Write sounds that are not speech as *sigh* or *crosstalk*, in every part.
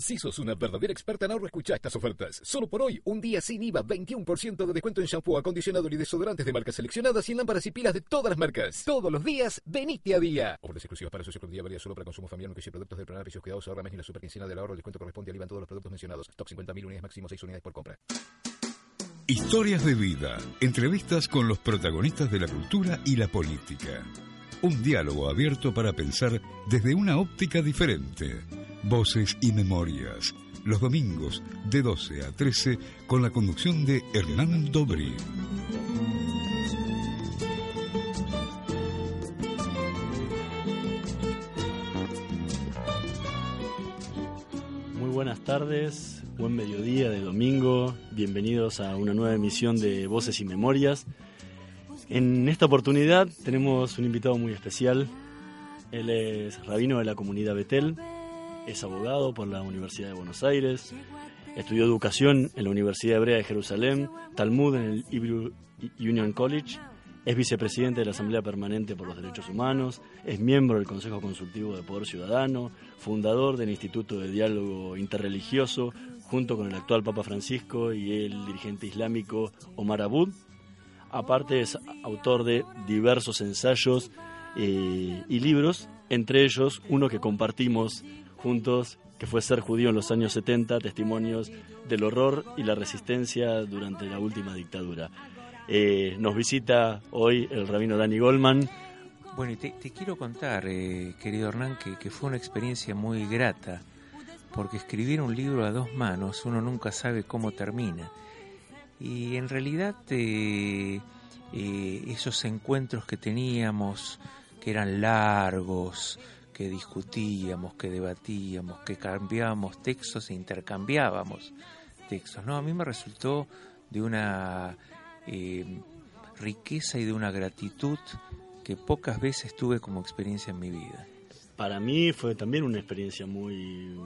Si sos una verdadera experta en ahorro, escucha estas ofertas. Solo por hoy, un día sin IVA, 21% de descuento en shampoo, acondicionador y desodorantes de marcas seleccionadas y lámparas y pilas de todas las marcas. Todos los días, venite a día. Ofertas exclusivas para socios con día varía solo para consumo familiar, que productos del programa Precios Cuidados ahorra más ni la super del ahorro. El descuento corresponde al IVA todos los productos mencionados. Stock 50.000 unidades máximo 6 unidades por compra. Historias de vida. Entrevistas con los protagonistas de la cultura y la política. Un diálogo abierto para pensar desde una óptica diferente. Voces y Memorias, los domingos de 12 a 13 con la conducción de Hernán Dobri. Muy buenas tardes, buen mediodía de domingo, bienvenidos a una nueva emisión de Voces y Memorias. En esta oportunidad tenemos un invitado muy especial, él es rabino de la comunidad Betel, es abogado por la Universidad de Buenos Aires, estudió educación en la Universidad Hebrea de Jerusalén, Talmud en el Hebrew Union College, es vicepresidente de la Asamblea Permanente por los Derechos Humanos, es miembro del Consejo Consultivo de Poder Ciudadano, fundador del Instituto de Diálogo Interreligioso, junto con el actual Papa Francisco y el dirigente islámico Omar Abud. Aparte es autor de diversos ensayos eh, y libros, entre ellos uno que compartimos juntos, que fue Ser judío en los años 70, testimonios del horror y la resistencia durante la última dictadura. Eh, nos visita hoy el rabino Dani Goldman. Bueno, y te, quiero contar, eh, querido Hernán, que, fue una experiencia muy grata, porque escribir un libro a dos manos uno nunca sabe cómo termina. Y en realidad eh, esos encuentros que teníamos, que eran largos, que discutíamos, que debatíamos, que cambiábamos textos e intercambiábamos textos. No, a mí me resultó de una eh, riqueza y de una gratitud que pocas veces tuve como experiencia en mi vida. Para mí fue también una experiencia muy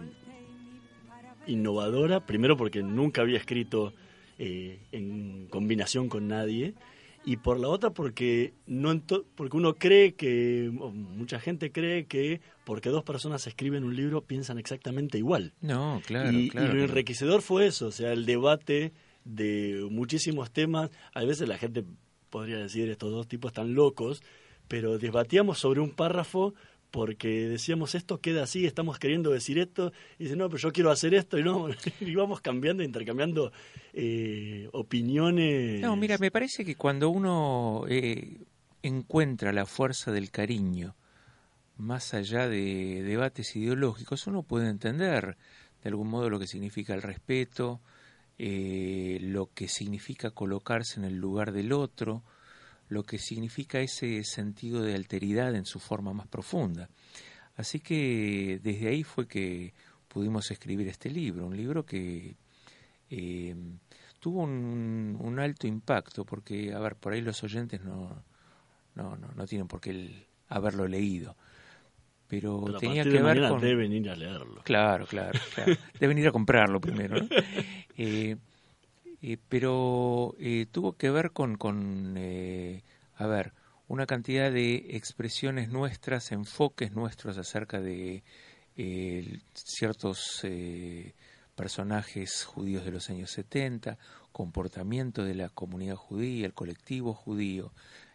innovadora, primero porque nunca había escrito eh, en combinación con nadie y por la otra porque no porque uno cree que mucha gente cree que porque dos personas escriben un libro piensan exactamente igual. No, claro, y, claro. Y lo enriquecedor fue eso, o sea, el debate de muchísimos temas. A veces la gente podría decir estos dos tipos están locos, pero debatíamos sobre un párrafo porque decíamos esto queda así, estamos queriendo decir esto, y dice, no, pero yo quiero hacer esto, y no, *laughs* íbamos cambiando, intercambiando eh, opiniones. No, mira, me parece que cuando uno eh, encuentra la fuerza del cariño, más allá de debates ideológicos, uno puede entender de algún modo lo que significa el respeto, eh, lo que significa colocarse en el lugar del otro, lo que significa ese sentido de alteridad en su forma más profunda. Así que desde ahí fue que pudimos escribir este libro, un libro que eh, tuvo un, alto impacto, porque, a ver, por ahí los oyentes no, no, no, tienen por qué haberlo leído. Pero, tenía que ver con... Deben ir a leerlo. Claro, claro, claro. deben ir a comprarlo primero. ¿no? *laughs* Eh, eh, pero eh, tuvo que ver con, con eh, a ver, una cantidad de expresiones nuestras, enfoques nuestros acerca de ciertos personajes judíos de los años 70, comportamiento de la comunidad judía, el colectivo judío,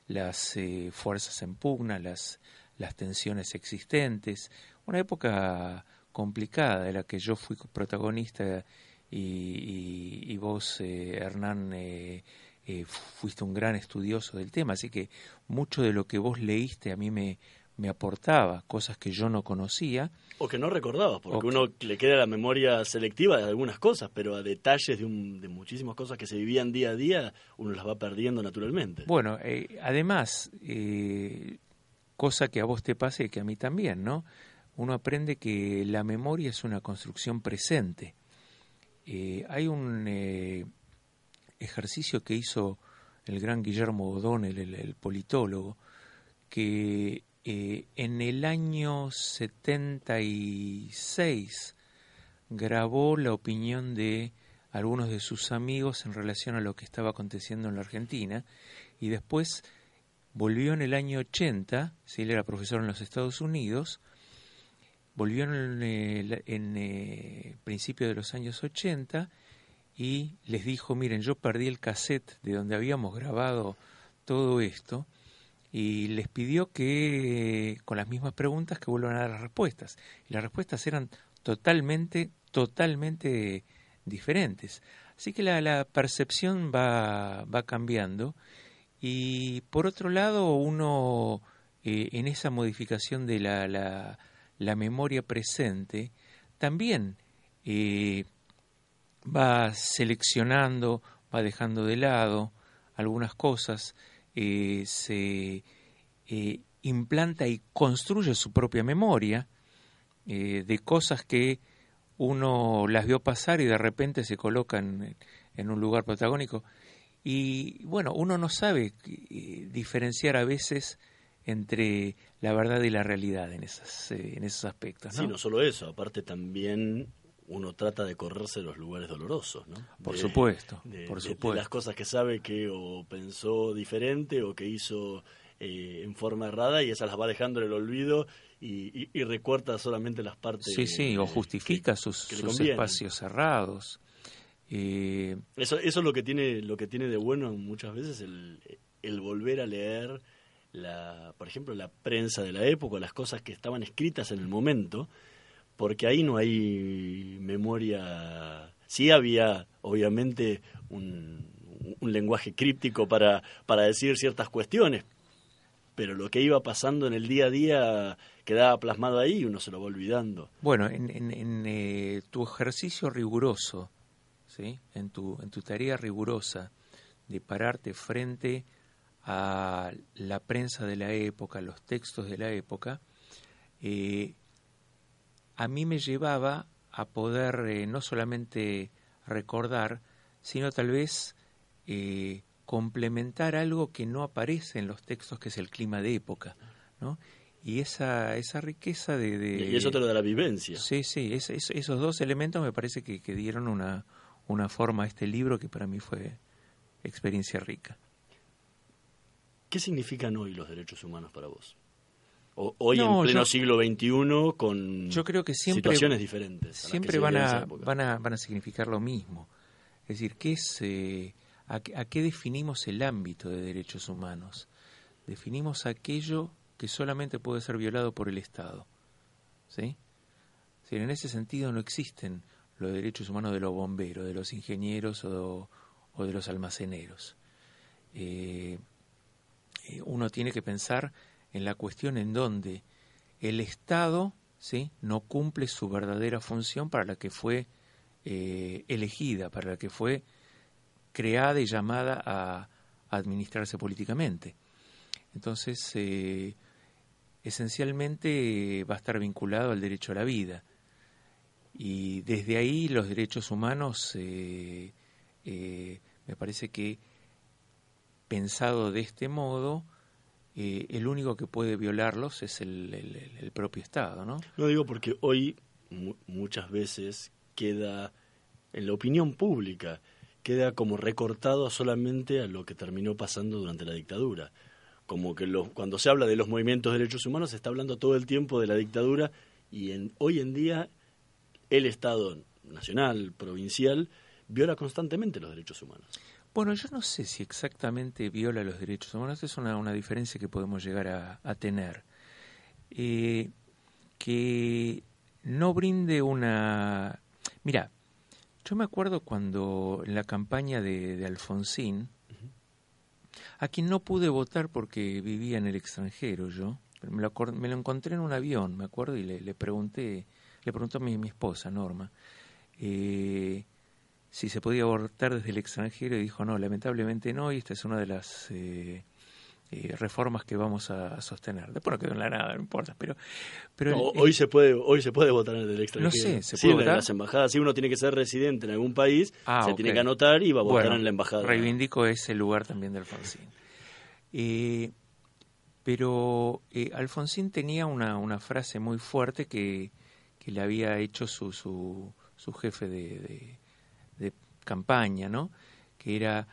las fuerzas en pugna, las, las tensiones existentes, una época complicada de la que yo fui protagonista y, vos, eh, Hernán, eh, eh, fuiste un gran estudioso del tema, así que mucho de lo que vos leíste a mí me, me aportaba cosas que yo no conocía. O que no recordaba, porque uno le queda la memoria selectiva de algunas cosas, pero a detalles de, de muchísimas cosas que se vivían día a día, uno las va perdiendo naturalmente. Bueno, además, cosa que a vos te pasa y que a mí también, ¿no? Uno aprende que la memoria es una construcción presente eh, hay un eh, ejercicio que hizo el gran Guillermo O'Donnell, el, politólogo, que eh, en el año 76 grabó la opinión de algunos de sus amigos en relación a lo que estaba aconteciendo en la Argentina y después volvió en el año 80, si él era profesor en los Estados Unidos, volvió en, en principio de los años 80 y les dijo, miren, yo perdí el cassette de donde habíamos grabado todo esto y les pidió que con las mismas preguntas que vuelvan a dar las respuestas. Y las respuestas eran totalmente, totalmente diferentes. Así que la, percepción va, va, cambiando y por otro lado uno eh, en esa modificación de la, memoria presente también eh, va seleccionando, va dejando de lado algunas cosas eh, se eh, implanta y construye su propia memoria de cosas que uno las vio pasar y de repente se colocan en, un lugar protagónico. Y bueno, uno no sabe diferenciar a veces entre la verdad y la realidad en, esas, en esos aspectos. ¿no? Sí, no solo eso, aparte también uno trata de correrse los lugares dolorosos, ¿no? Por supuesto, de, por supuesto. las cosas que sabe que o pensó diferente o que hizo eh, en forma errada y esas las va dejando en el olvido y, recuerda solamente las partes. Sí, sí, o justifica sus, espacios cerrados. Eh, eso, eso es lo que tiene, lo que tiene de bueno muchas veces el, el volver a leer la, por ejemplo, la prensa de la época, las cosas que estaban escritas en el momento porque ahí no hay memoria. Sí había, obviamente, un, lenguaje críptico para, para decir ciertas cuestiones, pero lo que iba pasando en el día a día quedaba plasmado ahí y uno se lo va olvidando. Bueno, en, en, eh, tu ejercicio riguroso, ¿sí? en, tu, en tu tarea rigurosa de pararte frente a la prensa de la época, los textos de la época, eh, a mí me llevaba a poder eh, no solamente recordar, sino tal vez eh, complementar algo que no aparece en los textos, que es el clima de época, ¿no? Y esa, esa riqueza de, Y eso te lo de la vivencia. Sí, sí, esos dos elementos me parece que, que dieron una, una forma a este libro que para mí fue experiencia rica. ¿Qué significan hoy los derechos humanos para vos? hoy en pleno siglo XXI con yo creo que siempre, situaciones diferentes. Siempre van a, van, a, van a significar lo mismo. Es decir, ¿qué es, eh, a, qué definimos el ámbito de derechos humanos? Definimos aquello que solamente puede ser violado por el Estado. ¿Sí? en ese sentido no existen los derechos humanos de los bomberos, de los ingenieros o, de los almaceneros. Eh, uno tiene que pensar en la cuestión en donde el Estado ¿sí? no cumple su verdadera función para la que fue eh, elegida, para la que fue creada y llamada a, administrarse políticamente. Entonces, eh, esencialmente va a estar vinculado al derecho a la vida. Y desde ahí los derechos humanos, eh, me parece que pensado de este modo, eh, el único que puede violarlos es el, propio Estado, ¿no? No digo porque hoy muchas veces queda en la opinión pública, queda como recortado solamente a lo que terminó pasando durante la dictadura. Como que cuando se habla de los movimientos de derechos humanos se está hablando todo el tiempo de la dictadura y en, hoy en día el Estado nacional, provincial, viola constantemente los derechos humanos. Bueno, yo no sé si exactamente viola los derechos humanos, es una, una diferencia que podemos llegar a, tener. Eh, que no brinde una... Mira, yo me acuerdo cuando en la campaña de, Alfonsín, a quien no pude votar porque vivía en el extranjero yo, me lo, me lo encontré en un avión, me acuerdo, y le, le pregunté, le preguntó a mi, mi esposa, Norma, eh, si se podía abortar desde el extranjero y dijo no, lamentablemente no, y esta es una de las eh, eh, reformas que vamos a, sostener. Después no quedó en la nada, no importa, pero... pero hoy, se puede, hoy se puede votar desde el extranjero. No sé, ¿se puede votar? en las embajadas, si uno tiene que ser residente en algún país, ah, se tiene que anotar y va a votar en la embajada. Reivindico ese lugar también de Alfonsín. Eh, pero Alfonsín tenía una, una frase muy fuerte que, que le había hecho su, su, su jefe de de campaña, ¿no? Que era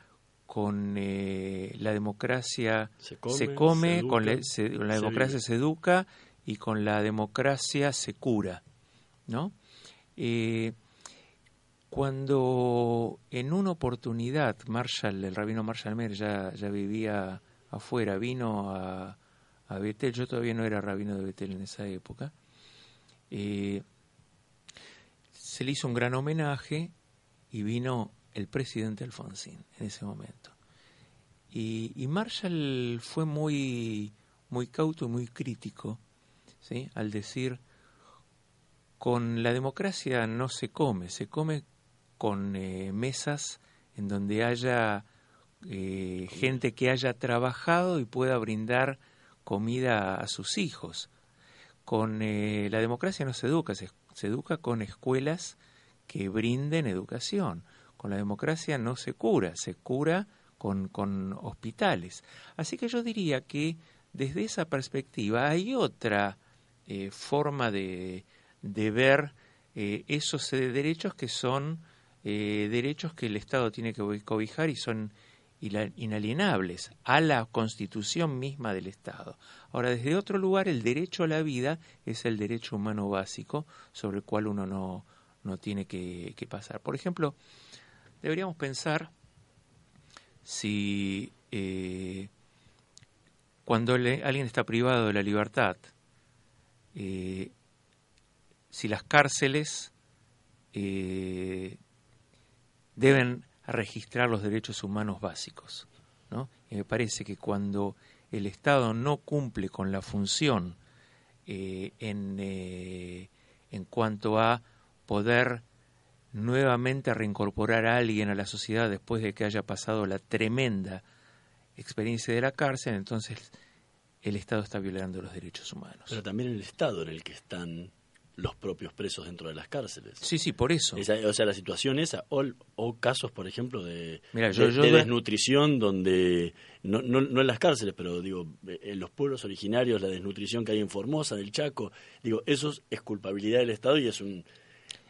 con eh, la democracia se come, con la, democracia se educa y con la democracia se cura, ¿no? Eh, cuando en una oportunidad Marshall, el rabino Marshall Mer ya, ya vivía afuera, vino a, a Betel, yo todavía no era rabino de Betel en esa época, eh, se le hizo un gran homenaje y vino el presidente Alfonsín en ese momento. Y, Marshall fue muy, muy cauto y muy crítico ¿sí? al decir, con la democracia no se come, se come con eh, mesas en donde haya eh, gente que haya trabajado y pueda brindar comida a sus hijos. Con eh, la democracia no se educa, se educa con escuelas que brinden educación. Con la democracia no se cura, se cura con, con hospitales. Así que yo diría que desde esa perspectiva hay otra eh, forma de, de ver eh, esos eh, derechos que son derechos que el Estado tiene que cobijar y son inalienables a la constitución misma del Estado. Ahora, desde otro lugar, el derecho a la vida es el derecho humano básico sobre el cual uno no, no tiene que, que pasar. Por ejemplo, deberíamos pensar si eh, cuando alguien está privado de la libertad, eh, si las cárceles eh, deben registrar los derechos humanos básicos. ¿no? Y me parece que cuando el Estado no cumple con la función en, en cuanto a poder nuevamente reincorporar a alguien a la sociedad después de que haya pasado la tremenda experiencia de la cárcel, entonces el Estado está violando los derechos humanos. Pero también el Estado en el que están los propios presos dentro de las cárceles. Sí, sí, por eso. o sea, la situación esa, o, casos, por ejemplo, de, desnutrición donde, no, no, no, en las cárceles, pero digo, en los pueblos originarios, la desnutrición que hay en Formosa, del Chaco, digo, eso es culpabilidad del Estado y es un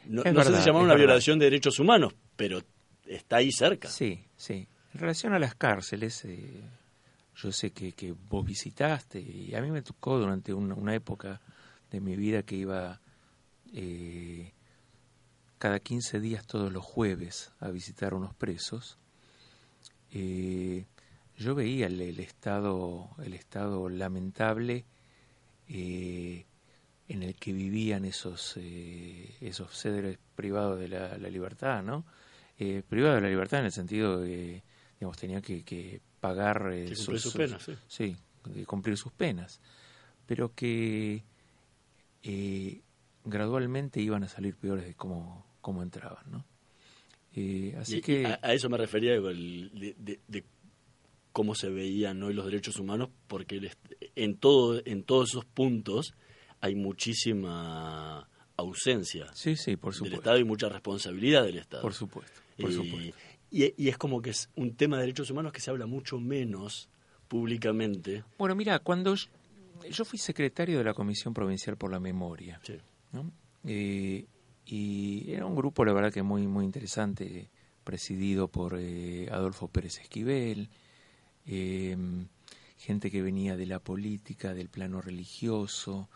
no, sé si llama una violación de derechos humanos, pero está ahí cerca. Sí, sí. En relación a las cárceles, eh, yo sé que, que, vos visitaste y a mí me tocó durante una, época de mi vida que iba eh, cada 15 días todos los jueves a visitar unos presos. Eh, yo veía el, estado el estado lamentable eh, en el que vivían esos, eh, esos seres privados de la, libertad, ¿no? Eh, privados de la libertad en el sentido de que, digamos, tenían que, pagar eh, sus, penas, sí. cumplir sus penas, pero que eh, gradualmente iban a salir peores de cómo, cómo entraban, ¿no? así que... A, eso me refería de, de, cómo se veían hoy los derechos humanos, porque en, todo, en todos esos puntos hay muchísima ausencia sí, sí, por del Estado y mucha responsabilidad del Estado. Por supuesto, por y, Y, es como que es un tema de derechos humanos que se habla mucho menos públicamente. Bueno, mira, cuando yo, fui secretario de la Comisión Provincial por la Memoria, eh, y era un grupo, la verdad que muy, muy interesante, presidido por eh, Adolfo Pérez Esquivel, eh, gente que venía de la política, del plano religioso,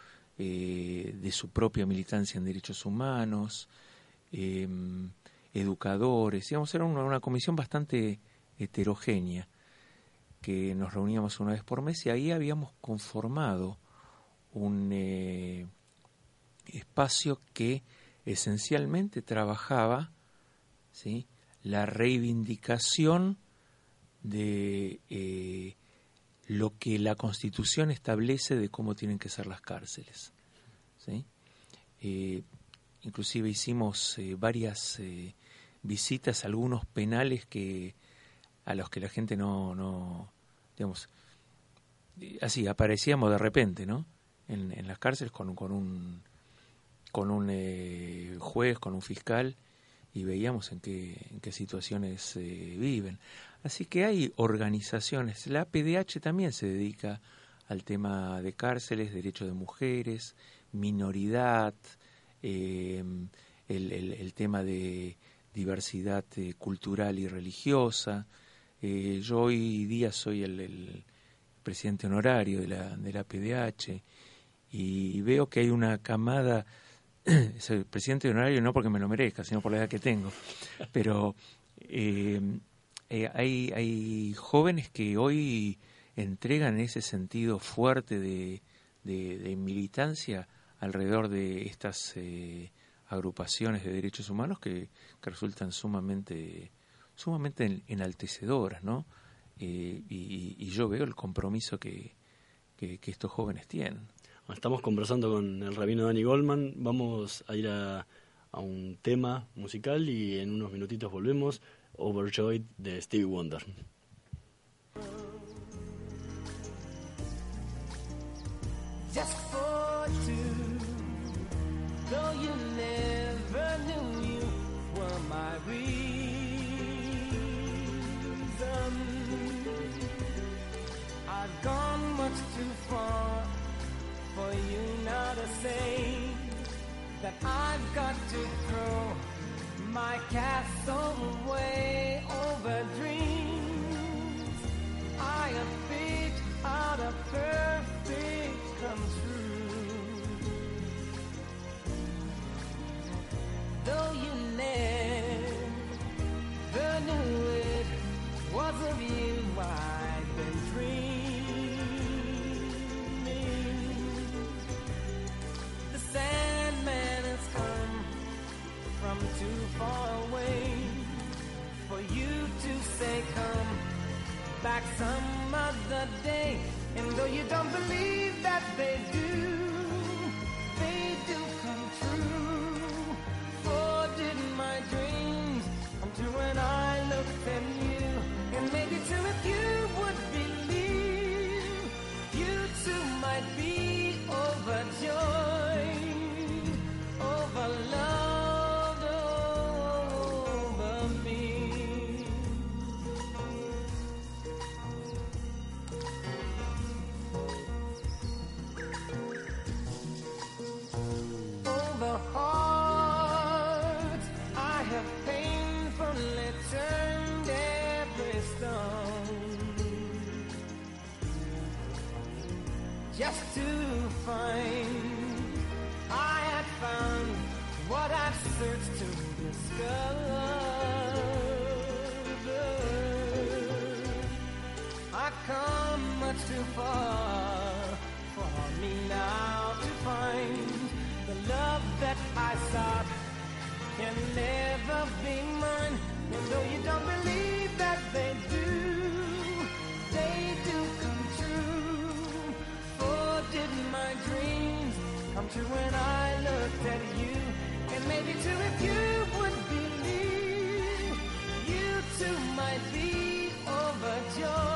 eh, de su propia militancia en derechos humanos, em, educadores, digamos, era una, comisión bastante heterogénea, que nos reuníamos una vez por mes y ahí habíamos conformado un eh, espacio que esencialmente trabajaba ¿sí? la reivindicación de eh, lo que la Constitución establece de cómo tienen que ser las cárceles. ¿sí? Eh, inclusive hicimos eh, varias eh, visitas a algunos penales que a los que la gente no, no digamos, así aparecíamos de repente, ¿no? En, las cárceles con, con un con un juez, con un fiscal y veíamos en qué, en qué situaciones viven. Así que hay organizaciones. La PDH también se dedica al tema de cárceles, derechos de mujeres, minoridad, eh, el, tema de diversidad eh, cultural y religiosa. Eh, yo hoy día soy el, presidente honorario de la, de la PDH y veo que hay una camada, *clears throat* soy presidente honorario no porque me lo merezca, sino por la edad que tengo, pero eh, eh, hay, hay jóvenes que hoy entregan ese sentido fuerte de, de, militancia alrededor de estas eh, agrupaciones de derechos humanos que, resultan sumamente sumamente enaltecedoras, ¿no? y, yo veo el compromiso que, que estos jóvenes tienen. Estamos conversando con el rabino Danny Goldman. Vamos a ir a, un tema musical y en unos minutitos volvemos. Overjoyed de Stevie Wonder. Just for two, though you never knew you were my reason. I've gone much too far. for you now to say that I've got to my castle way over dreams. I am big out of perfect control. Back some other day. And though you don't believe that they do, find I had found what I've searched to discover. I've come much too far for me now to find the love that I sought can never be mine. And though you don't believe that they do. True when I looked at you. And maybe too if you would believe, you too might be overjoyed,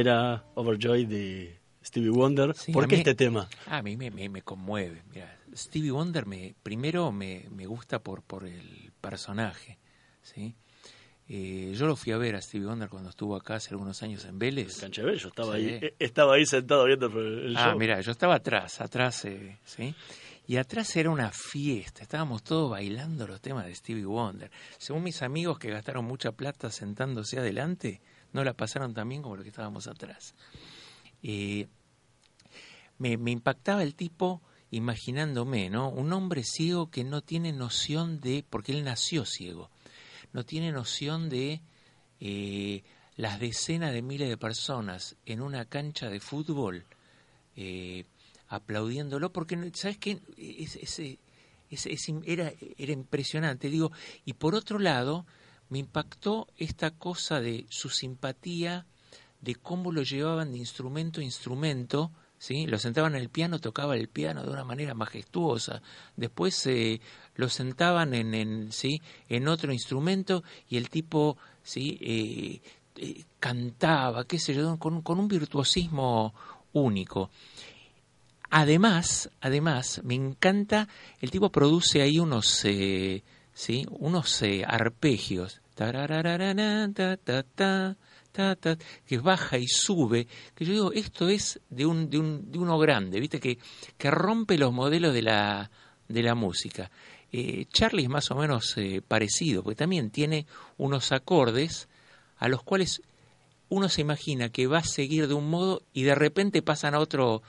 Era Overjoyed de Stevie Wonder. ¿Por qué este tema? A mí me, me, me conmueve. Mira, Stevie Wonder me, primero me, me gusta por, por el personaje, ¿sí? Eh, yo lo fui a ver a Stevie Wonder cuando estuvo acá hace algunos años en Vélez. En yo estaba ahí, eh, estaba ahí sentado viendo el show. Ah, mira, yo estaba atrás, atrás, eh, ¿sí? Y atrás era una fiesta, estábamos todos bailando los temas de Stevie Wonder. Según mis amigos que gastaron mucha plata sentándose adelante, no la pasaron tan bien como los que estábamos atrás. me, me impactaba el tipo imaginándome, ¿no? Un hombre ciego que no tiene noción de, porque él nació ciego, no tiene noción de eh, las decenas de miles de personas en una cancha de fútbol eh, aplaudiéndolo, porque, ¿sabes qué? Ese, era, era impresionante, digo, y por otro lado, me impactó esta cosa de su simpatía, de cómo lo llevaban de instrumento a instrumento, ¿sí? Lo sentaban en el piano, tocaba el piano de una manera majestuosa. Después eh, lo sentaban en, ¿sí? en otro instrumento y el tipo ¿sí? Eh, eh, cantaba, qué sé yo, con, con un virtuosismo único. Además, además, me encanta, el tipo produce ahí unos, eh, ¿sí? unos arpegios, que baja y sube, que yo digo, esto es de, un, de, un, de uno grande, ¿viste? Que, que rompe los modelos de la, de la música. Eh, Charlie es más o menos eh, parecido, porque también tiene unos acordes a los cuales uno se imagina que va a seguir de un modo y de repente pasan a otro,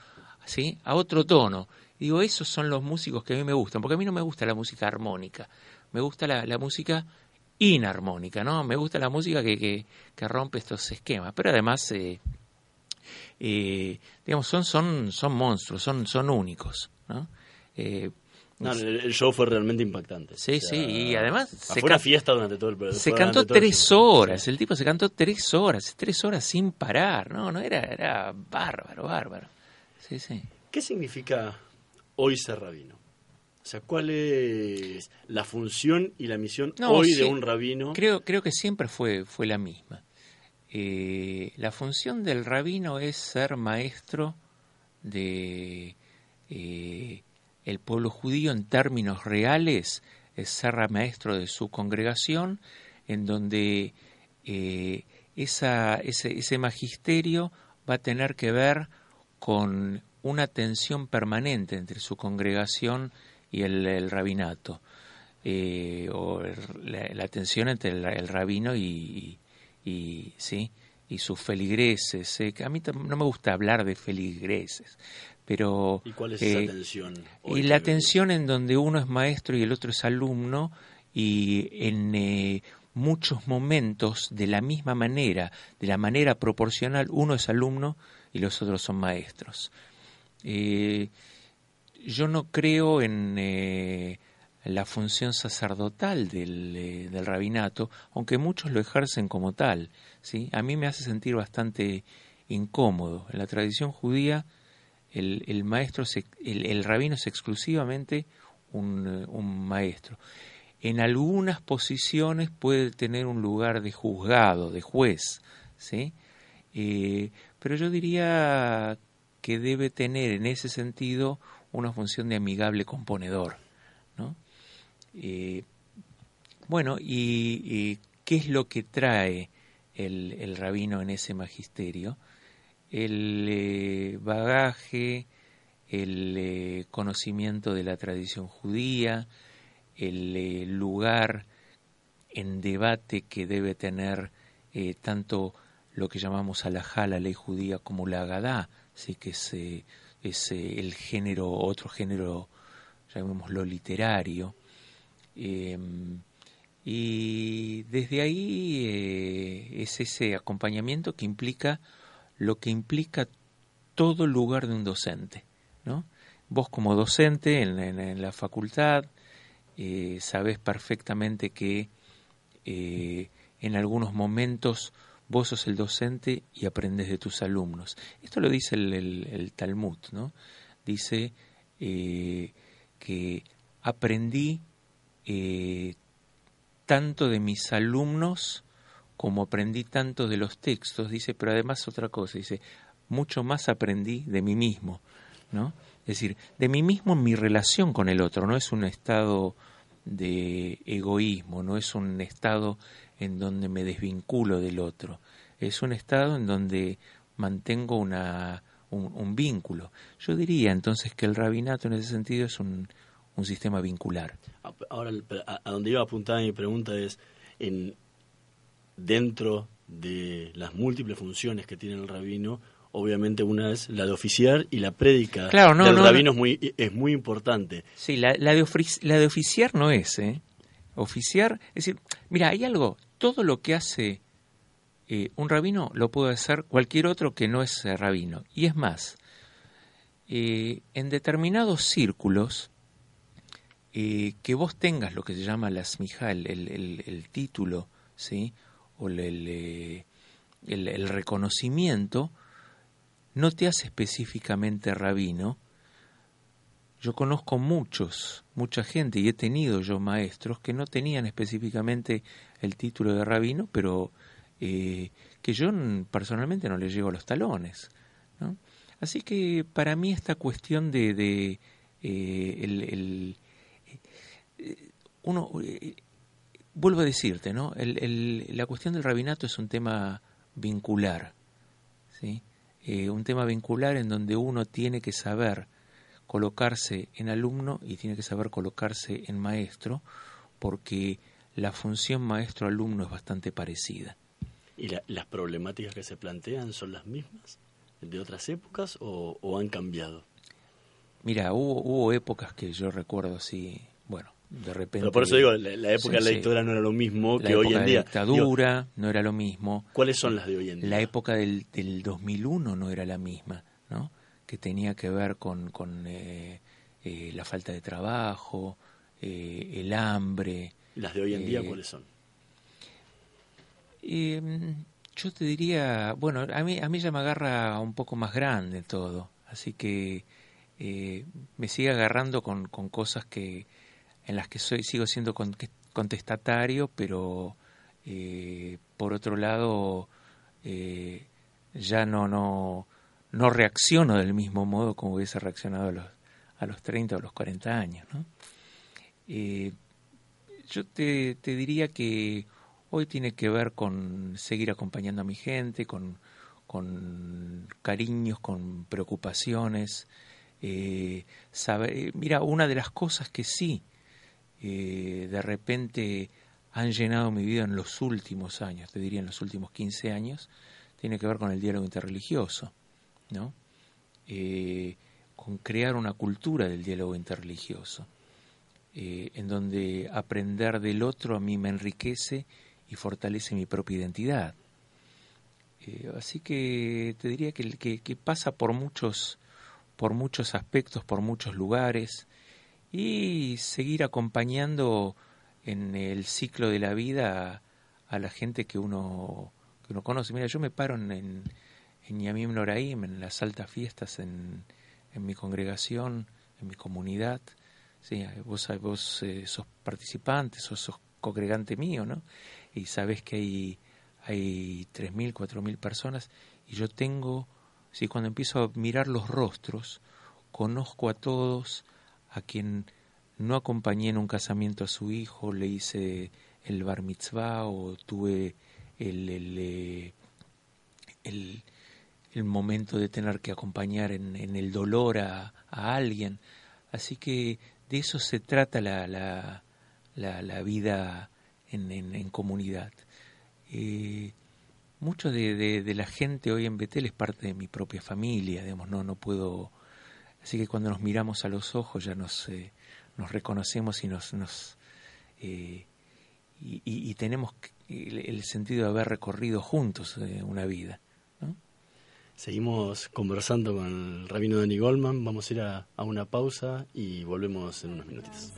¿sí? a otro tono. digo, esos son los músicos que a mí me gustan, porque a mí no me gusta la música armónica, me gusta la, la música inarmónica, ¿no? Me gusta la música que, que, que rompe estos esquemas, pero además, eh, eh, digamos, son, son, son monstruos, son, son únicos, ¿no? Eh, no, el, show fue realmente impactante. Sí, sí, y además... Se fue una fiesta durante todo el Se cantó tres horas, el tipo se cantó tres horas, tres horas sin parar, ¿no? no era, era bárbaro, bárbaro. Sí, sí. ¿Qué significa hoy ser rabino? O sea, ¿cuál es la función y la misión hoy de un rabino? Creo, creo que siempre fue, fue la misma. Eh, la función del rabino es ser maestro de eh, el pueblo judío en términos reales, es ser maestro de su congregación, en donde eh, esa, ese, ese magisterio va a tener que ver con una tensión permanente entre su congregación y el, rabinato, eh, o la, tensión entre el, rabino y, y, sí y sus feligreses. Eh, a mí no me gusta hablar de feligreses, pero... ¿Y cuál es esa eh, tensión? Y la tensión en donde uno es maestro y el otro es alumno y en muchos momentos de la misma manera, de la manera proporcional, uno es alumno y los otros son maestros. Eh, yo no creo en eh, la función sacerdotal del, eh, del, rabinato, aunque muchos lo ejercen como tal. ¿sí? A mí me hace sentir bastante incómodo. En la tradición judía, el, el maestro, el, el, rabino es exclusivamente un, un, maestro. En algunas posiciones puede tener un lugar de juzgado, de juez, ¿sí? pero yo diría que debe tener en ese sentido una función de amigable componedor. ¿no? Eh, bueno, y, qué es lo que trae el, rabino en ese magisterio? El eh, bagaje, el eh, conocimiento de la tradición judía, el lugar en debate que debe tener tanto lo que llamamos alajá, la ley judía, como la agadá, sí que es, es el género, otro género, llamémoslo literario. Em, y desde ahí eh, es ese acompañamiento que implica lo que implica todo lugar de un docente. ¿no? Vos como docente en, la facultad eh, sabés perfectamente que eh, en algunos momentos vos sos el docente y aprendes de tus alumnos. Esto lo dice el, Talmud, ¿no? Dice eh, que aprendí eh, tanto de mis alumnos como aprendí tanto de los textos, dice, pero además otra cosa, dice, mucho más aprendí de mí mismo, ¿no? Es decir, de mí mismo en mi relación con el otro, no es un estado de egoísmo, no es un estado en donde me desvinculo del otro. Es un estado en donde mantengo una, un, vínculo. Yo diría entonces que el rabinato en ese sentido es un, un sistema vincular. Ahora, a, donde iba a apuntar mi pregunta es, en, dentro de las múltiples funciones que tiene el rabino, obviamente una es la de oficiar y la prédica claro, no, del rabino es muy es muy importante. Sí, la, la, de, la de oficiar no es, ¿eh? Oficiar, es decir, mira, hay algo, todo lo que hace eh, un rabino lo puede hacer cualquier otro que no es eh, rabino. Y es más, eh, en determinados círculos, que vos tengas lo que se llama la smija, el, el, título, ¿sí? o el, el reconocimiento, no te hace específicamente rabino. Yo conozco muchos, mucha gente, y he tenido yo maestros que no tenían específicamente el título de rabino, pero eh, que yo personalmente no les llego a los talones. Así que para mí esta cuestión de, de eh, el, eh, uno vuelvo a decirte, ¿no? la cuestión del rabinato es un tema vincular, ¿sí? un tema vincular en donde uno tiene que saber colocarse en alumno y tiene que saber colocarse en maestro, porque la función maestro-alumno es bastante parecida. ¿Y las problemáticas que se plantean son las mismas de otras épocas o, han cambiado? Mira, hubo, hubo épocas que yo recuerdo así, bueno, de repente... Pero por eso digo, la, época de la dictadura no era lo mismo que hoy en día. La dictadura no era lo mismo. ¿Cuáles son las de hoy en día? La época del, del 2001 no era la misma, ¿no? Que tenía que ver con, con eh, eh, la falta de trabajo, eh, el hambre. ¿Las de hoy en día cuáles son? Eh, yo te diría, bueno, a mí, a mí ya me agarra un poco más grande todo, así que eh, me sigue agarrando con, con, cosas que en las que soy sigo siendo contestatario, pero eh, por otro lado eh, ya no, no, no reacciono del mismo modo como hubiese reaccionado a los, a los 30 o los 40 años. ¿no? Eh, yo te, te diría que Hoy tiene que ver con seguir acompañando a mi gente, con, con cariños, con preocupaciones. Eh, saber, mira, una de las cosas que sí eh, de repente han llenado mi vida en los últimos años, te diría en los últimos 15 años, tiene que ver con el diálogo interreligioso, ¿no? Eh, con crear una cultura del diálogo interreligioso, en donde aprender del otro a mí me enriquece y fortalece mi propia identidad. Eh, así que te diría que, que, pasa por muchos, por muchos aspectos, por muchos lugares, y seguir acompañando en el ciclo de la vida a, la gente que uno, que uno conoce. Mira, yo me paro en, en, en Yamim Noraim, en las altas fiestas, en, en mi congregación, en mi comunidad. Sí, vos, vos eh, sos participante, sos, sos congregante mío, ¿no? y sabes que hay, hay 3.000, 4.000 personas y yo tengo, si cuando empiezo a mirar los rostros, conozco a todos, a quien no acompañé en un casamiento a su hijo, le hice el bar mitzvah o tuve el, el, eh, el, el momento de tener que acompañar en, en el dolor a, a, alguien. Así que de eso se trata la, la, la, vida en, comunidad. Eh, mucho de, la gente hoy en Betel es parte de mi propia familia, digamos, no, no puedo... Así que cuando nos miramos a los ojos ya nos, eh, nos reconocemos y nos... nos eh, y, tenemos el, sentido de haber recorrido juntos una vida. Seguimos conversando con el rabino Danny Goldman. Vamos a ir a, a, una pausa y volvemos en unos minutitos.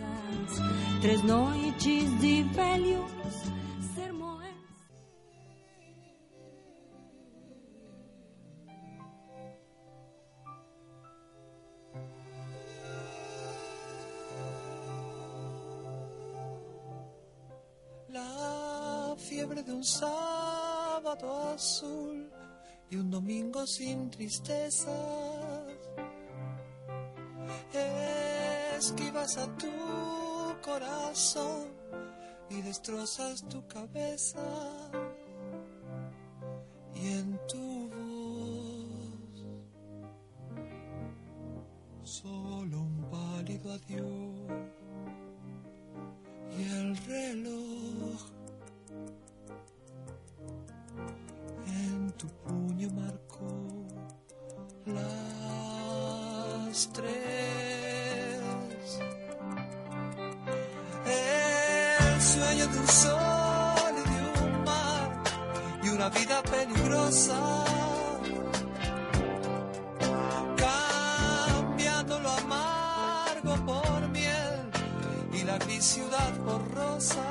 La fiebre de un sábado azul un domingo sin tristezas. Esquivas a tu corazón y destrozas tu cabeza. Y en tu voz solo un pálido adiós. Y el reloj en tu una vida peligrosa. Cambiando lo amargo por miel y la gris ciudad por rosa.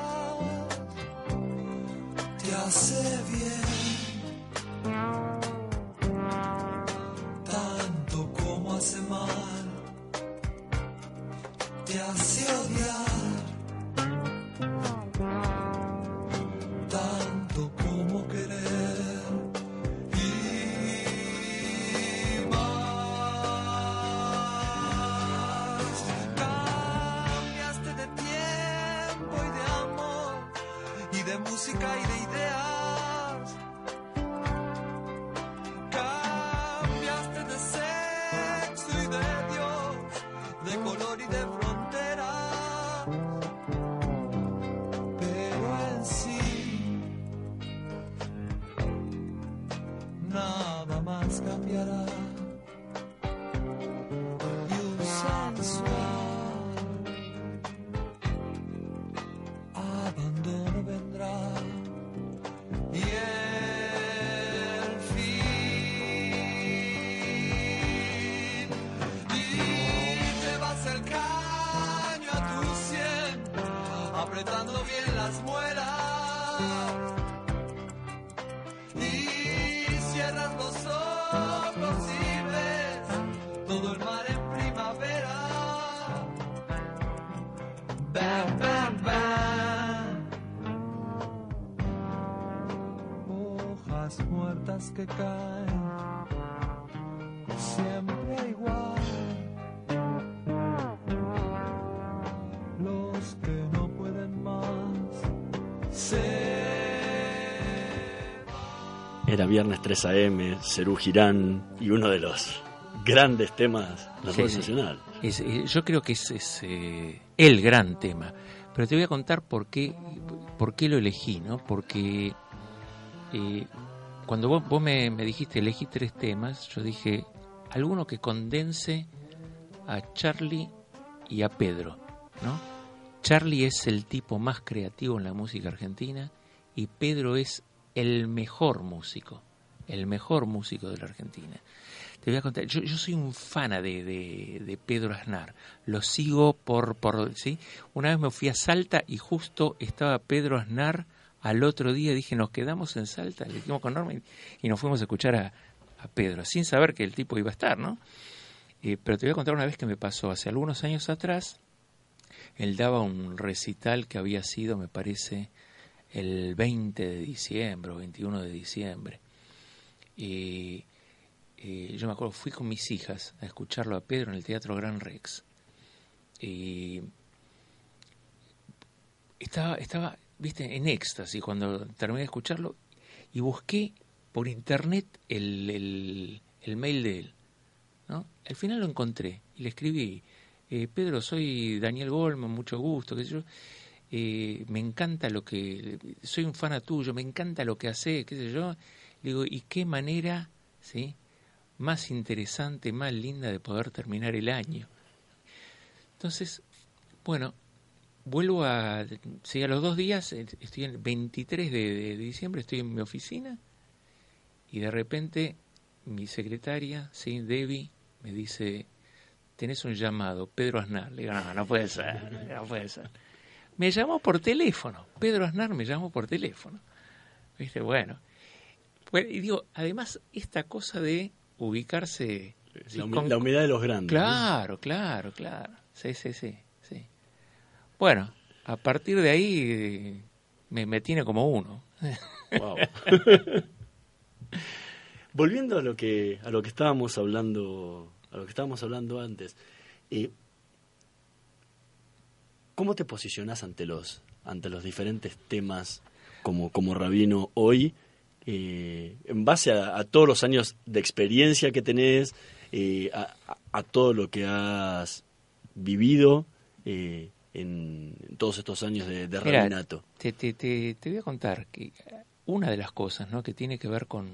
Te hace bien Era viernes 3 AM, Cerú Girán y uno de los grandes temas de la Sí, radio sí. nacional. Es, eh, yo creo que es, es, eh, el gran tema. Pero te voy a contar por qué, por qué lo elegí, ¿no? Porque eh, cuando vos, vos me, me dijiste elegí tres temas, yo dije alguno que condense a Charlie y a Pedro, ¿no? Charlie es el tipo más creativo en la música argentina y Pedro es el mejor músico, el mejor músico de la Argentina. Te voy a contar, yo, soy un fana de, de, de Pedro Aznar, lo sigo por, por, ¿sí? Una vez me fui a Salta y justo estaba Pedro Aznar al otro día, dije, nos quedamos en Salta, le dijimos con Norma y- y nos fuimos a escuchar a, a Pedro, sin saber que el tipo iba a estar, ¿no? Eh, pero te voy a contar una vez que me pasó, hace algunos años atrás, él daba un recital que había sido, me parece, el 20 de diciembre o 21 de diciembre. Y yo me acuerdo, fui con mis hijas a escucharlo a Pedro en el Teatro Gran Rex. Y estaba, estaba, viste, en éxtasis cuando terminé de escucharlo y busqué por internet el, el, el mail de él. Al final lo encontré y le escribí, eh, Pedro, soy Daniel Goldman, mucho gusto, qué sé yo. Eh, me encanta lo que, soy un fan tuyo, me encanta lo que hace, qué sé yo. Le digo, ¿y qué manera, sí, más interesante, más linda de poder terminar el año? Entonces, bueno, vuelvo a, sí, a los dos días, eh, estoy el 23 de, de diciembre, estoy en mi oficina y de repente mi secretaria, sí, Debbie, me dice, tenés un llamado, Pedro Aznar. Le digo, no, no puede ser, no puede ser. Me llamó por teléfono, Pedro Aznar me llamó por teléfono. ¿Viste? Bueno. Pues, y digo, además, esta cosa de ubicarse... sí, La, con- humedad de los grandes. ¿no? Claro, claro, claro. Sí, sí, sí, sí. Bueno, a partir de ahí me, me tiene como uno. Wow. *laughs* Volviendo a lo que a lo que estábamos hablando a lo que estábamos hablando antes, eh, ¿cómo te posicionas ante los ante los diferentes temas como como rabino hoy? eh, en base a, a todos los años de experiencia que tenés, eh, a, a- a todo lo que has vivido eh, en, en todos estos años de, de Mira, rabinato. Te, te, te, te voy a contar que una de las cosas ¿no? que tiene que ver con...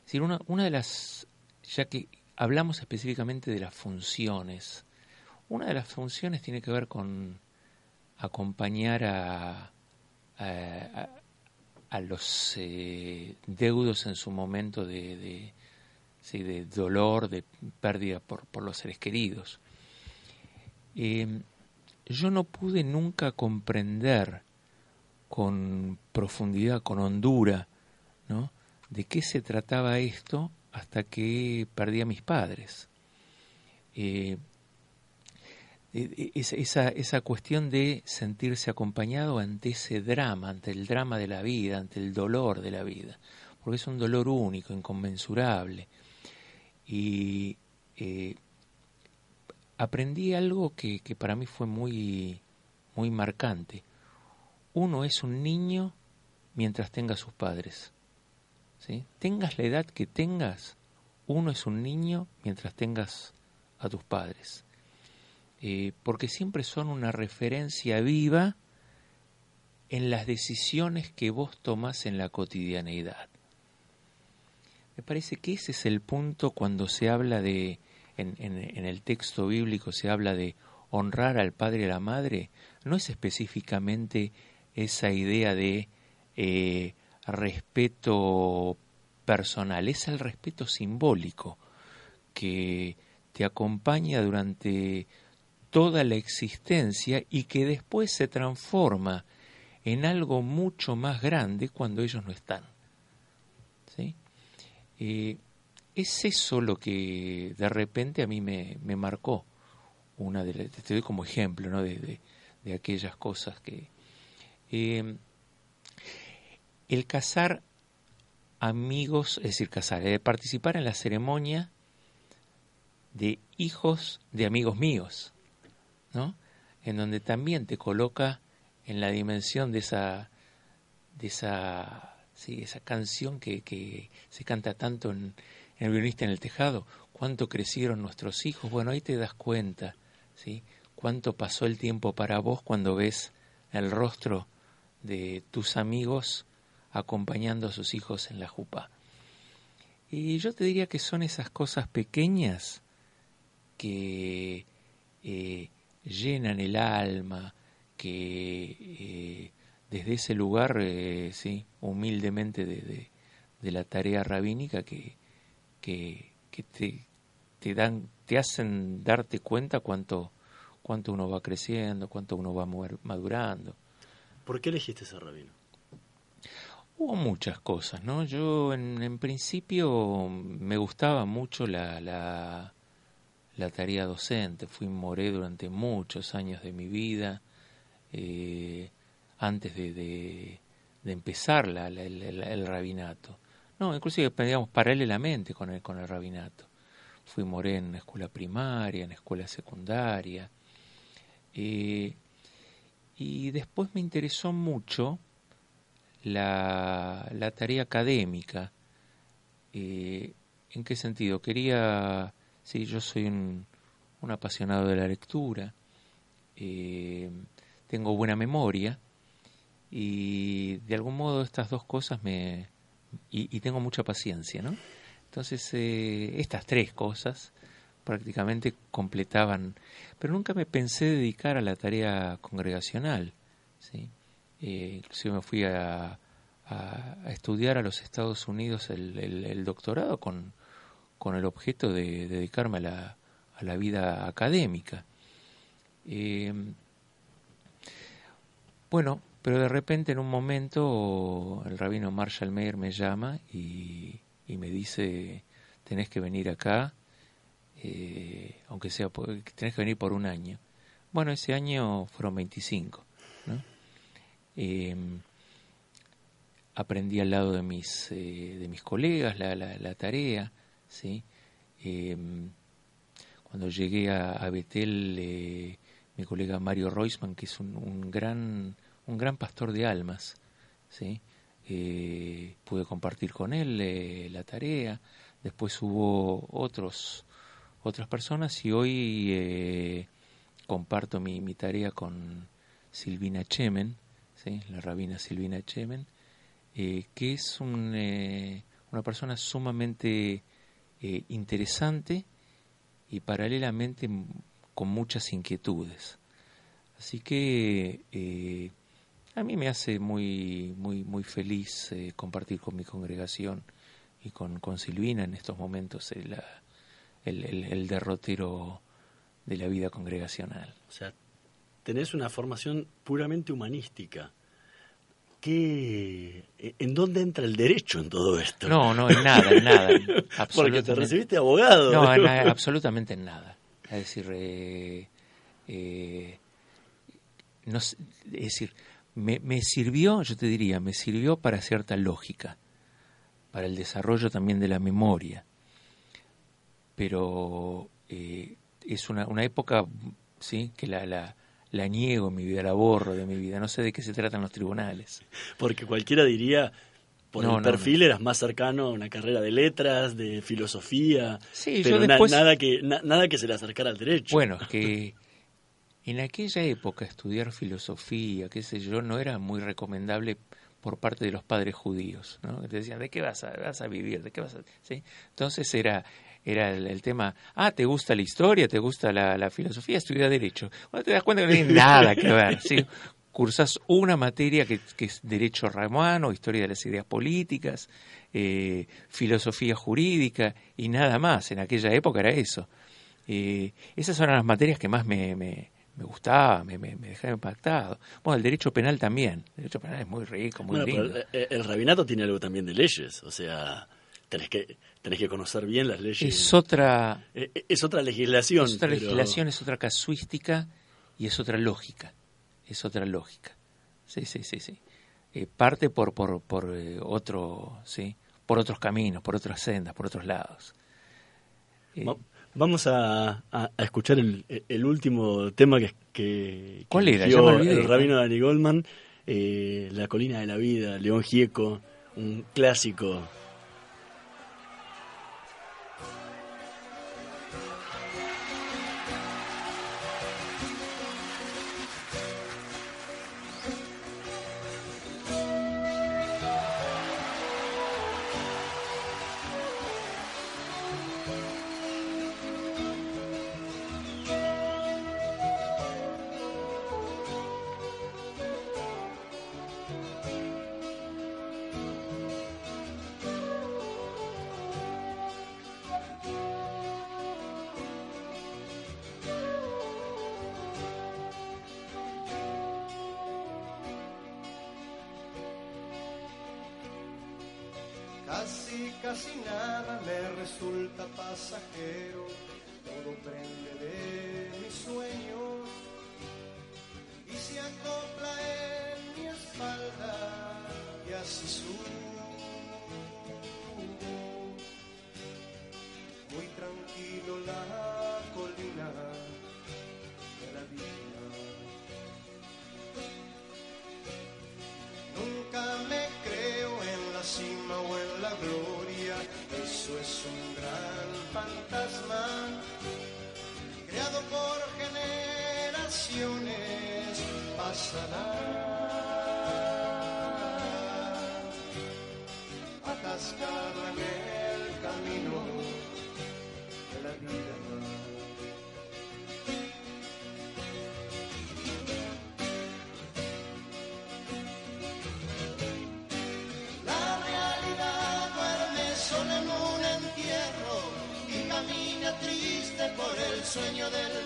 Es decir, una, una de las... Ya que hablamos específicamente de las funciones, una de las funciones tiene que ver con acompañar a, a, los eh, deudos en su momento de, de, dolor, de pérdida por, por los seres queridos. Eh, yo no pude nunca comprender con profundidad, con hondura, ¿no? de qué se trataba esto hasta que perdí a mis padres. Eh, esa, esa cuestión de sentirse acompañado ante ese drama, ante el drama de la vida, ante el dolor de la vida, porque es un dolor único, inconmensurable. Y eh, aprendí algo que, que, para mí fue muy, muy marcante. Uno es un niño mientras tenga sus padres. Tengas la edad que tengas, uno es un niño mientras tengas a tus padres. Eh, porque siempre son una referencia viva en las decisiones que vos tomás en la cotidianeidad. Me parece que ese es el punto cuando se habla de, en, en, el texto bíblico se habla de honrar al padre y a la madre, no es específicamente esa idea de eh, respeto personal, es el respeto simbólico que te acompaña durante toda la existencia y que después se transforma en algo mucho más grande cuando ellos no están. ¿Sí? Eh, es eso lo que de repente a mí me, me marcó. Una de te doy como ejemplo ¿no? de, de, aquellas cosas que... Eh, el casar amigos, es decir, casar, eh, participar en la ceremonia de hijos de amigos míos. ¿no? En donde también te coloca en la dimensión de esa, de esa, sí, esa canción que, que se canta tanto en, el violinista en el tejado, cuánto crecieron nuestros hijos, bueno, ahí te das cuenta, ¿sí? Cuánto pasó el tiempo para vos cuando ves el rostro de tus amigos acompañando a sus hijos en la jupa. Y yo te diría que son esas cosas pequeñas que eh, llenan el alma, que eh, desde ese lugar, eh, sí, humildemente de, de, la tarea rabínica, que, que, que te, te, dan, te hacen darte cuenta cuánto, cuánto uno va creciendo, cuánto uno va madurando. ¿Por qué elegiste ser rabino? Hubo muchas cosas, ¿no? Yo en, en principio me gustaba mucho la, la, la tarea docente. Fui moré durante muchos años de mi vida, eh, antes de, de, empezar la, el, rabinato. No, inclusive, digamos, paralelamente con el, con el rabinato. Fui moré en escuela primaria, en escuela secundaria. Eh, y después me interesó mucho la, la tarea académica. Eh, ¿En qué sentido? Quería Sí, yo soy un, apasionado de la lectura, eh, tengo buena memoria y de algún modo estas dos cosas me... y, tengo mucha paciencia, ¿no? Entonces eh, estas tres cosas prácticamente completaban, pero nunca me pensé dedicar a la tarea congregacional, ¿sí? Eh, inclusive me fui a, a, estudiar a los Estados Unidos el doctorado con, el objeto de, dedicarme a la, a la, vida académica. Eh, bueno, pero de repente en un momento el rabino Marshall Mayer me llama y, me dice, tenés que venir acá, eh, aunque sea, tenés que venir por un año. Bueno, ese año fueron 25. Eh, aprendí al lado de mis, de mis colegas la, la, tarea, ¿sí? Em, cuando llegué a, Betel, eh, mi colega Mario Reusman, que es un, gran, un gran pastor de almas, ¿sí? Eh, pude compartir con él eh, la tarea. Después hubo otros, otras personas y hoy comparto mi, mi, tarea con Silvina Chemen, ¿sí? la rabina Silvina Chemen, que es un, una persona sumamente eh, interesante y paralelamente con muchas inquietudes. Así que eh, a mí me hace muy, muy, muy feliz eh, compartir con mi congregación y con, con Silvina en estos momentos el, el, el, derrotero de la vida congregacional. O sea, tenés una formación puramente humanística. ¿Qué, ¿En dónde entra el derecho en todo esto? No, no, en nada, en nada. *laughs* Porque te recibiste abogado. No, *laughs* absolutamente en nada. Es decir, eh, Eh, no, es decir, me, me, sirvió, yo te diría, me sirvió para cierta lógica, para el desarrollo también de la memoria. Pero eh, es una, una época ¿sí? que la, la, la niego en mi vida, la borro de mi vida. No sé de qué se tratan los tribunales. Porque cualquiera diría, por el perfil eras más cercano a una carrera de letras, de filosofía, sí, pero yo después... nada, que, nada que se le acercara al derecho. Bueno, es *laughs* que en aquella época estudiar filosofía, qué sé yo, no era muy recomendable por parte de los padres judíos, ¿no? Te decían, ¿de qué vas a, vas a vivir? ¿De qué vas a...? ¿Sí? Entonces era era el, el, tema, ah, ¿te gusta la historia? ¿Te gusta la, la filosofía? Estudia Derecho. Bueno, te das cuenta que no tiene nada que ver, ¿sí? Cursas una materia que, que es Derecho Romano, Historia de las Ideas Políticas, eh, Filosofía Jurídica y nada más. En aquella época era eso. Eh, esas son las materias que más me, me, me gustaba, me, me, me, dejaba impactado. Bueno, el derecho penal también. El derecho penal es muy rico, muy bueno, lindo. Pero el, el rabinato tiene algo también de leyes, o sea, tenés que tenés que conocer bien las leyes. Es otra es otra legislación. Es otra pero... legislación, es otra casuística y es otra lógica. Es otra lógica. Sí, sí, sí, sí. Eh, parte por por por eh, otro, sí, por otros caminos, por otras sendas, por otros lados. Eh, Vamos a, a, a escuchar el, el, último tema que, que, ¿Cuál que era? Ya me olvidé. el rabino Danny Goldman, eh, La colina de la vida, León Gieco, un clásico Casi, nada me resulta pasajero, generaciones, pasará. Atascado en el camino de la vida. triste por el sueño del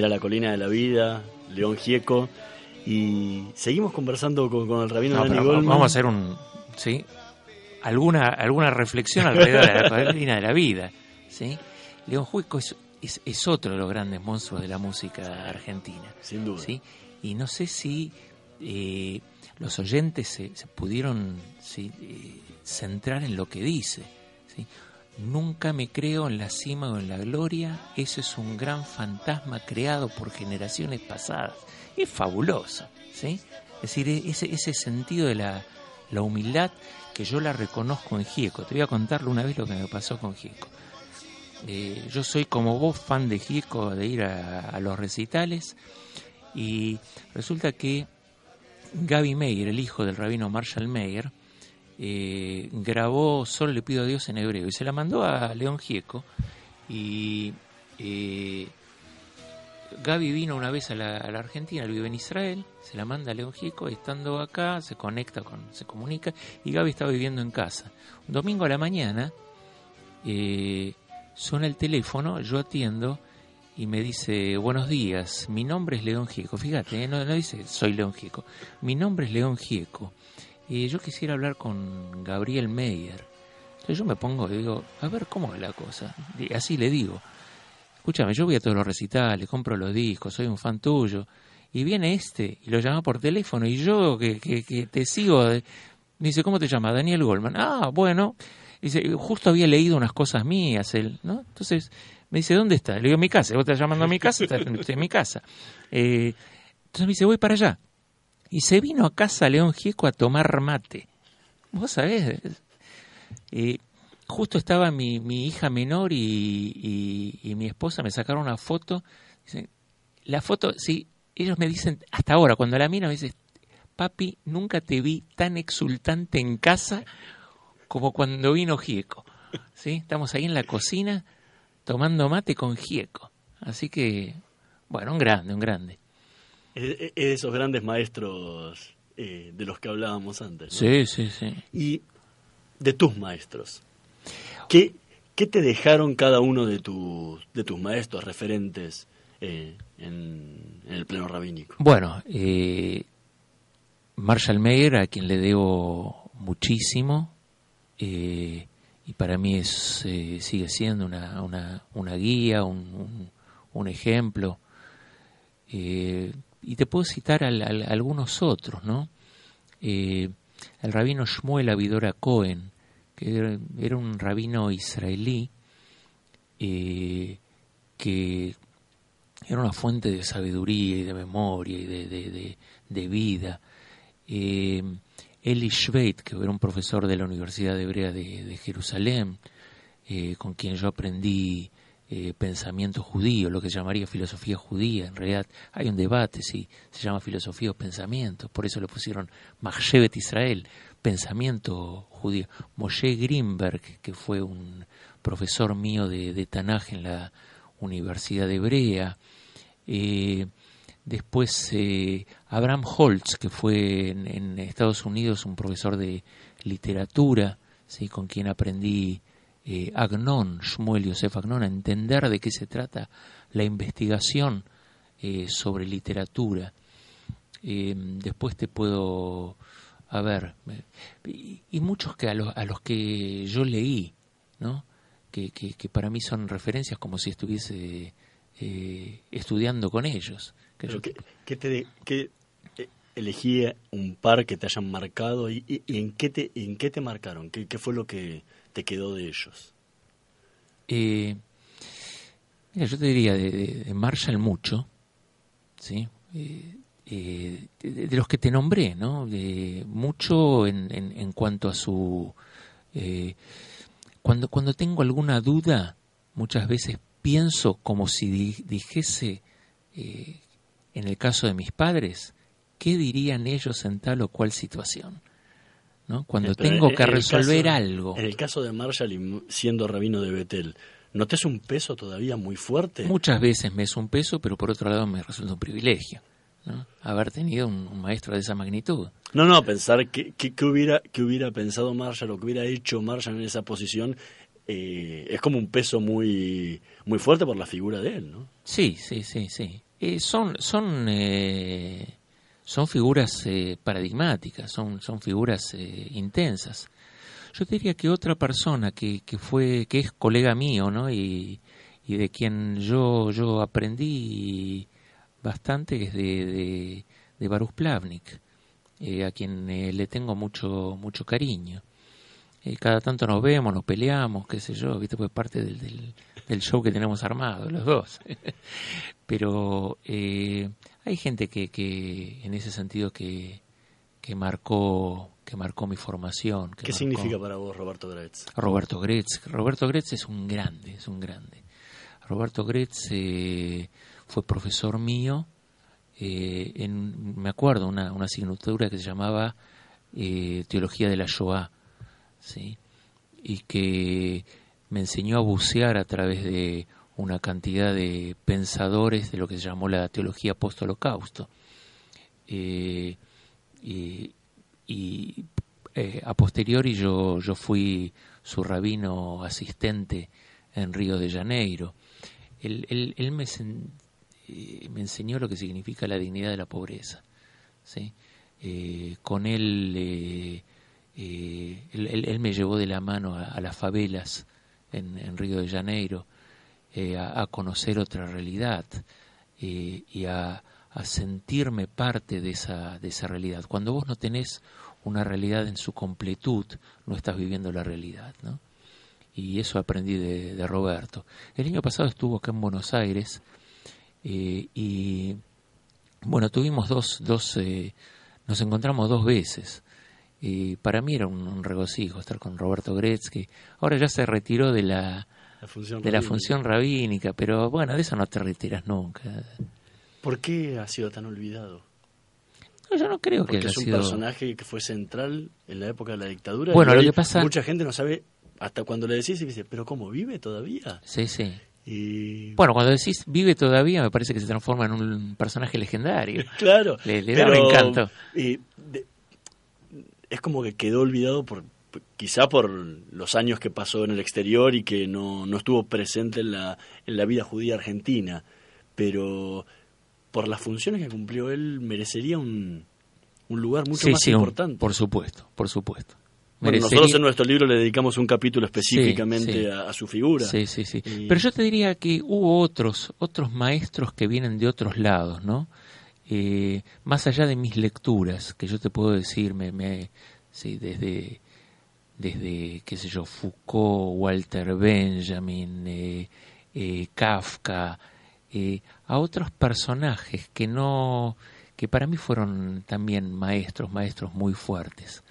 Era la colina de la vida, León Gieco. Y seguimos conversando con, con el rabino No, Dani Goldman. vamos a hacer un, ¿sí? alguna, alguna reflexión alrededor de la *laughs* colina de la vida. ¿sí? León Juico es, es, es otro de los grandes monstruos de la música argentina. Sin duda. ¿sí? Y no sé si eh, los oyentes se, se pudieron ¿sí? eh, centrar en lo que dice. ¿sí? Nunca me creo en la cima o en la gloria, eso es un gran fantasma creado por generaciones pasadas. Es fabuloso, ¿sí? Es decir, e- ese, ese sentido de la, la humildad que yo la reconozco en Gieco. Te voy a contarle una vez lo que me pasó con Gieco. Eh, yo soy como vos fan de Gieco, de ir a, a los recitales, y resulta que Gaby Meyer, el hijo del rabino Marshall Meyer, eh, grabó Solo le pido a Dios en hebreo y se la mandó a León Gieco y eh, Gaby vino una vez a la, a la Argentina, vive en Israel, se la manda a León Gieco, estando acá, se conecta con, se comunica y Gaby estaba viviendo en casa. Un domingo a la mañana eh, suena el teléfono, yo atiendo y me dice, buenos días, mi nombre es León Gieco. Fíjate, no dice soy León Gieco, mi nombre es León Gieco. Eh, yo quisiera hablar con Gabriel Meyer. Entonces yo me pongo y digo, a ver cómo es la cosa. Y así le digo, escúchame, yo voy a todos los recitales, compro los discos, soy un fan tuyo. Y viene este y lo llama por teléfono y yo que, que, que te sigo, de- me dice, ¿cómo te llamas? Daniel Goldman. Ah, bueno. Dice, justo había leído unas cosas mías, él, ¿no? Entonces me dice, ¿dónde está? Le digo, mi casa. ¿Vos estás llamando a mi casa? Está- en mi casa. Eh, entonces me dice, voy para allá. Y se vino a casa León Gieco a tomar mate. Vos sabés, eh, justo estaba mi, mi hija menor y, y- mi esposa, me sacaron una foto. La foto, sí, ellos me dicen, hasta ahora, cuando la miro, me dicen, papi, nunca te vi tan exultante en casa como cuando vino Gieco. ¿Sí? Estamos ahí en la cocina tomando mate con Gieco. Así que, bueno, un grande, un grande. De esos grandes maestros eh, de los que hablábamos antes. ¿no? Sí, sí, sí. Y de tus maestros. ¿Qué, qué te dejaron cada uno de, tus de tus maestros referentes eh, en, en el pleno rabínico? Bueno, eh, Marshall Mayer, a quien le debo muchísimo, eh, y para mí es, eh, sigue siendo una, una, una guía, un, un- un ejemplo. Eh, y te puedo citar al- al- algunos otros, ¿no? Eh, el rabino Shmuel Avidora Cohen, que era, un rabino israelí eh, que era una fuente de sabiduría y de memoria y de, de- de- vida. Eh, Eli Schweit, que era un profesor de la Universidad Hebrea de, Jerusalén, eh, con quien yo aprendí eh, pensamiento judío, lo que se llamaría filosofía judía. En realidad hay un debate si se llama filosofía o pensamiento, por eso le pusieron Machshevet Israel, pensamiento judío. Moshe Greenberg, que fue un profesor mío de, de Tanaj en la Universidad Hebrea. Eh, después eh, Abraham Holtz, que fue en, en Estados Unidos un profesor de literatura, ¿sí? con quien aprendí eh, Agnon, Shmuel Yosef Agnon, a entender de qué se trata la investigación eh, sobre literatura. Eh, después te puedo, a ver, me- y, y muchos que a los, a los que yo leí, ¿no? Que, que, que para mí son referencias como si estuviese eh, estudiando con ellos. Que Pero yo- ¿Qué, qué te de- qué, eh, elegí un par que te hayan marcado y, y- y en, qué te, en qué te marcaron? ¿Qué, qué fue lo que te quedó de ellos? Eh, mira, yo te diría de, de- Marshall mucho, ¿sí? Eh, de, de los que te nombré, ¿no? De mucho en, en, en cuanto a su... eh, cuando, cuando tengo alguna duda, muchas veces pienso como si di- dijese, eh, en el caso de mis padres, ¿qué dirían ellos en tal o cual situación? ¿No? Cuando pero tengo en- que resolver caso- algo. En el caso de Marshall siendo rabino de Betel, ¿notas un peso todavía muy fuerte? Muchas veces me es un peso, pero por otro lado me resulta un privilegio. ¿no? Haber tenido un, un maestro de esa magnitud. No, no, pensar que, que, que hubiera, que hubiera pensado Marshall o que hubiera hecho Marshall en esa posición eh, es como un peso muy, muy fuerte por la figura de él, ¿no? Sí, sí, sí, sí. Eh, son, son, eh, son figuras eh, paradigmáticas, son, son figuras eh, intensas. Yo diría que otra persona que, que fue, que es colega mío, ¿no? Y, y de quien yo, yo aprendí bastante es de, de, de Baruch Plavnik, eh, a quien eh, le tengo mucho, mucho cariño. Eh, cada tanto nos vemos, nos peleamos, qué sé yo, viste, pues parte del, del, del show que tenemos armado, los dos. *laughs* Pero hay gente que, que en ese sentido que, que marcó que marcó mi formación. Que ¿Qué marcó- significa para vos Roberto Gretz? Roberto Gretz. Roberto Gretz es un grande, es un grande. Roberto Gretz eh, fue profesor mío eh, en, me acuerdo, una, una asignatura que se llamaba eh, Teología de la Shoah, ¿sí? y que me enseñó a bucear a través de una cantidad de pensadores de lo que se llamó la teología post-holocausto. Eh, y eh, a posteriori yo, yo fui su rabino asistente en Río de Janeiro. Él, él, eh, me enseñó lo que significa la dignidad de la pobreza. ¿sí? Con él, él, me llevó de la mano a, las favelas en Río de Janeiro eh, a, conocer otra realidad eh, y a, a sentirme parte de esa, de esa realidad. Cuando vos no tenés una realidad en su completud, no estás viviendo la realidad, ¿no? Y eso aprendí de, de Roberto. El año pasado estuvo acá en Buenos Aires eh, y, bueno, tuvimos dos, dos nos encontramos dos veces. Y para mí era un, regocijo estar con Roberto Gretz, que ahora ya se retiró de la, La función de la función rabínica, pero bueno, de eso no te retiras nunca. ¿Por qué ha sido tan olvidado? No, yo no creo que haya es un sido... personaje que fue central en la época de la dictadura. Bueno, lo que pasa- Mucha gente no sabe, hasta cuando le decís, y dice, ¿pero cómo vive todavía? Sí, sí. Y. Bueno, cuando decís vive todavía, me parece que se transforma en un personaje legendario. *laughs* claro. Le- le da pero, un encanto. y de- es como que quedó olvidado por quizá por los años que pasó en el exterior y que no, no estuvo presente en la, en la vida judía argentina. Pero por las funciones que cumplió él, merecería un, un lugar mucho sí, más sí, un- importante. por supuesto, por supuesto. Bueno, Merecería- nosotros en nuestro libro le dedicamos un capítulo específicamente sí. A, a su figura. Sí, sí, sí. Y- Pero yo te diría que hubo otros, otros maestros que vienen de otros lados, ¿no? Eh, más allá de mis lecturas, que yo te puedo decir, me, me- sí, desde, desde, qué sé yo, Foucault, Walter Benjamin, eh, eh, Kafka, eh, a otros personajes que no, que para mí fueron también maestros, maestros muy fuertes.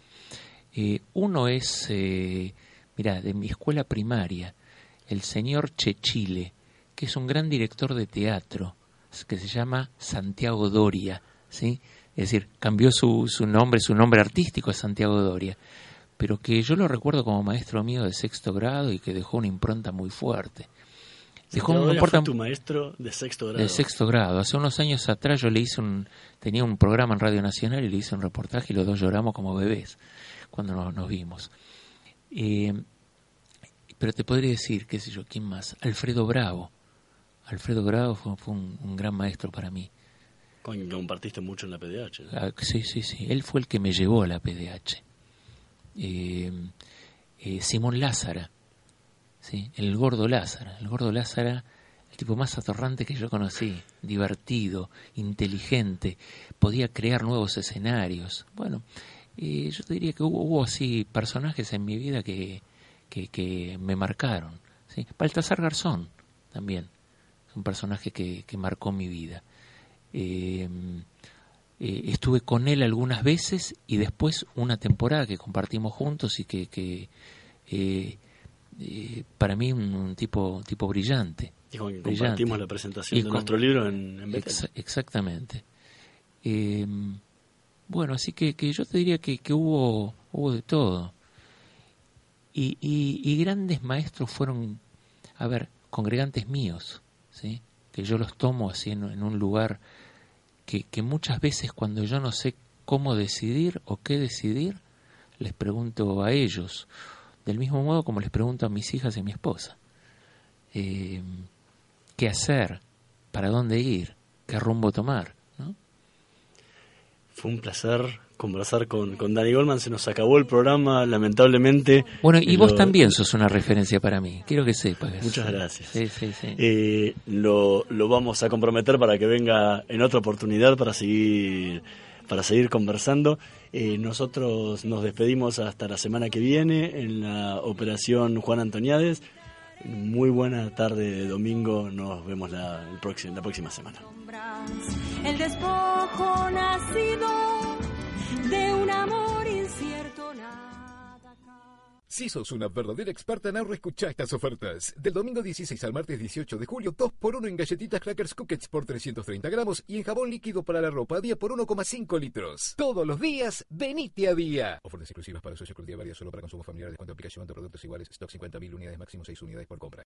Uno es, mira, de mi escuela primaria, el señor Chechile, que es un gran director de teatro, que se llama Santiago Doria, ¿sí? Es decir, cambió su, su nombre, su nombre artístico es Santiago Doria, pero que yo lo recuerdo como maestro mío de sexto grado y que dejó una impronta muy fuerte. Dejó una impronta tu maestro de sexto grado. de sexto grado. Hace unos años atrás yo le hice un, tenía un programa en Radio Nacional y le hice un reportaje y los dos lloramos como bebés cuando nos, nos vimos. Eh, pero te podría decir, qué sé yo, ¿quién más? Alfredo Bravo. Alfredo Bravo fue, fue un, un gran maestro para mí. Compartiste mucho en la PDH. ¿no? Ah, sí, sí, sí. Él fue el que me llevó a la PDH. Eh, eh, Simón Lázara. ¿sí? El gordo Lázara. El gordo Lázara, el tipo más atorrante que yo conocí. Divertido, inteligente, podía crear nuevos escenarios. Bueno, eh, yo te diría que hubo, así personajes en mi vida que, que, me marcaron. ¿sí? Baltasar Garzón también. Un personaje que, que marcó mi vida. Eh, estuve con él algunas veces y después una temporada que compartimos juntos y que, que eh, eh, para mí un, un tipo tipo brillante. Y con Brillante. compartimos la presentación Y de con- nuestro libro en, en exactamente. Eh, bueno, así que, que yo te diría que, que hubo, hubo de todo. Y, y, y grandes maestros fueron, a ver, congregantes míos, ¿sí? que yo los tomo así en, en un lugar que, muchas veces cuando yo no sé cómo decidir o qué decidir, les pregunto a ellos, del mismo modo como les pregunto a mis hijas y a mi esposa. Eh, ¿Qué hacer? ¿Para dónde ir? ¿Qué rumbo tomar? Fue un placer conversar con, con Dani Goldman. Se nos acabó el programa, lamentablemente. Bueno, y vos también sos una referencia para mí. Quiero que sepas. Muchas gracias. Sí, sí, sí. Eh, lo, lo vamos a comprometer para que venga en otra oportunidad para seguir, para seguir conversando. Eh, nosotros nos despedimos hasta la semana que viene en la operación Juan Antoniades. Muy buena tarde de domingo. Nos vemos la, el próximo, la próxima semana. El despojo nacido de un amor incierto. Nada Si sos una verdadera experta en ahorro, escucha estas ofertas. Del domingo 16 al martes 18 de julio, 2 por 1 en galletitas Crackers Cookets por 330 gramos y en jabón líquido para la ropa a día por 1,5 litros. Todos los días, venite a día. Ofertas exclusivas para socios con día varía solo para consumo familiar. Descuento aplicación de productos iguales. Stock 50.000 unidades máximo 6 unidades por compra.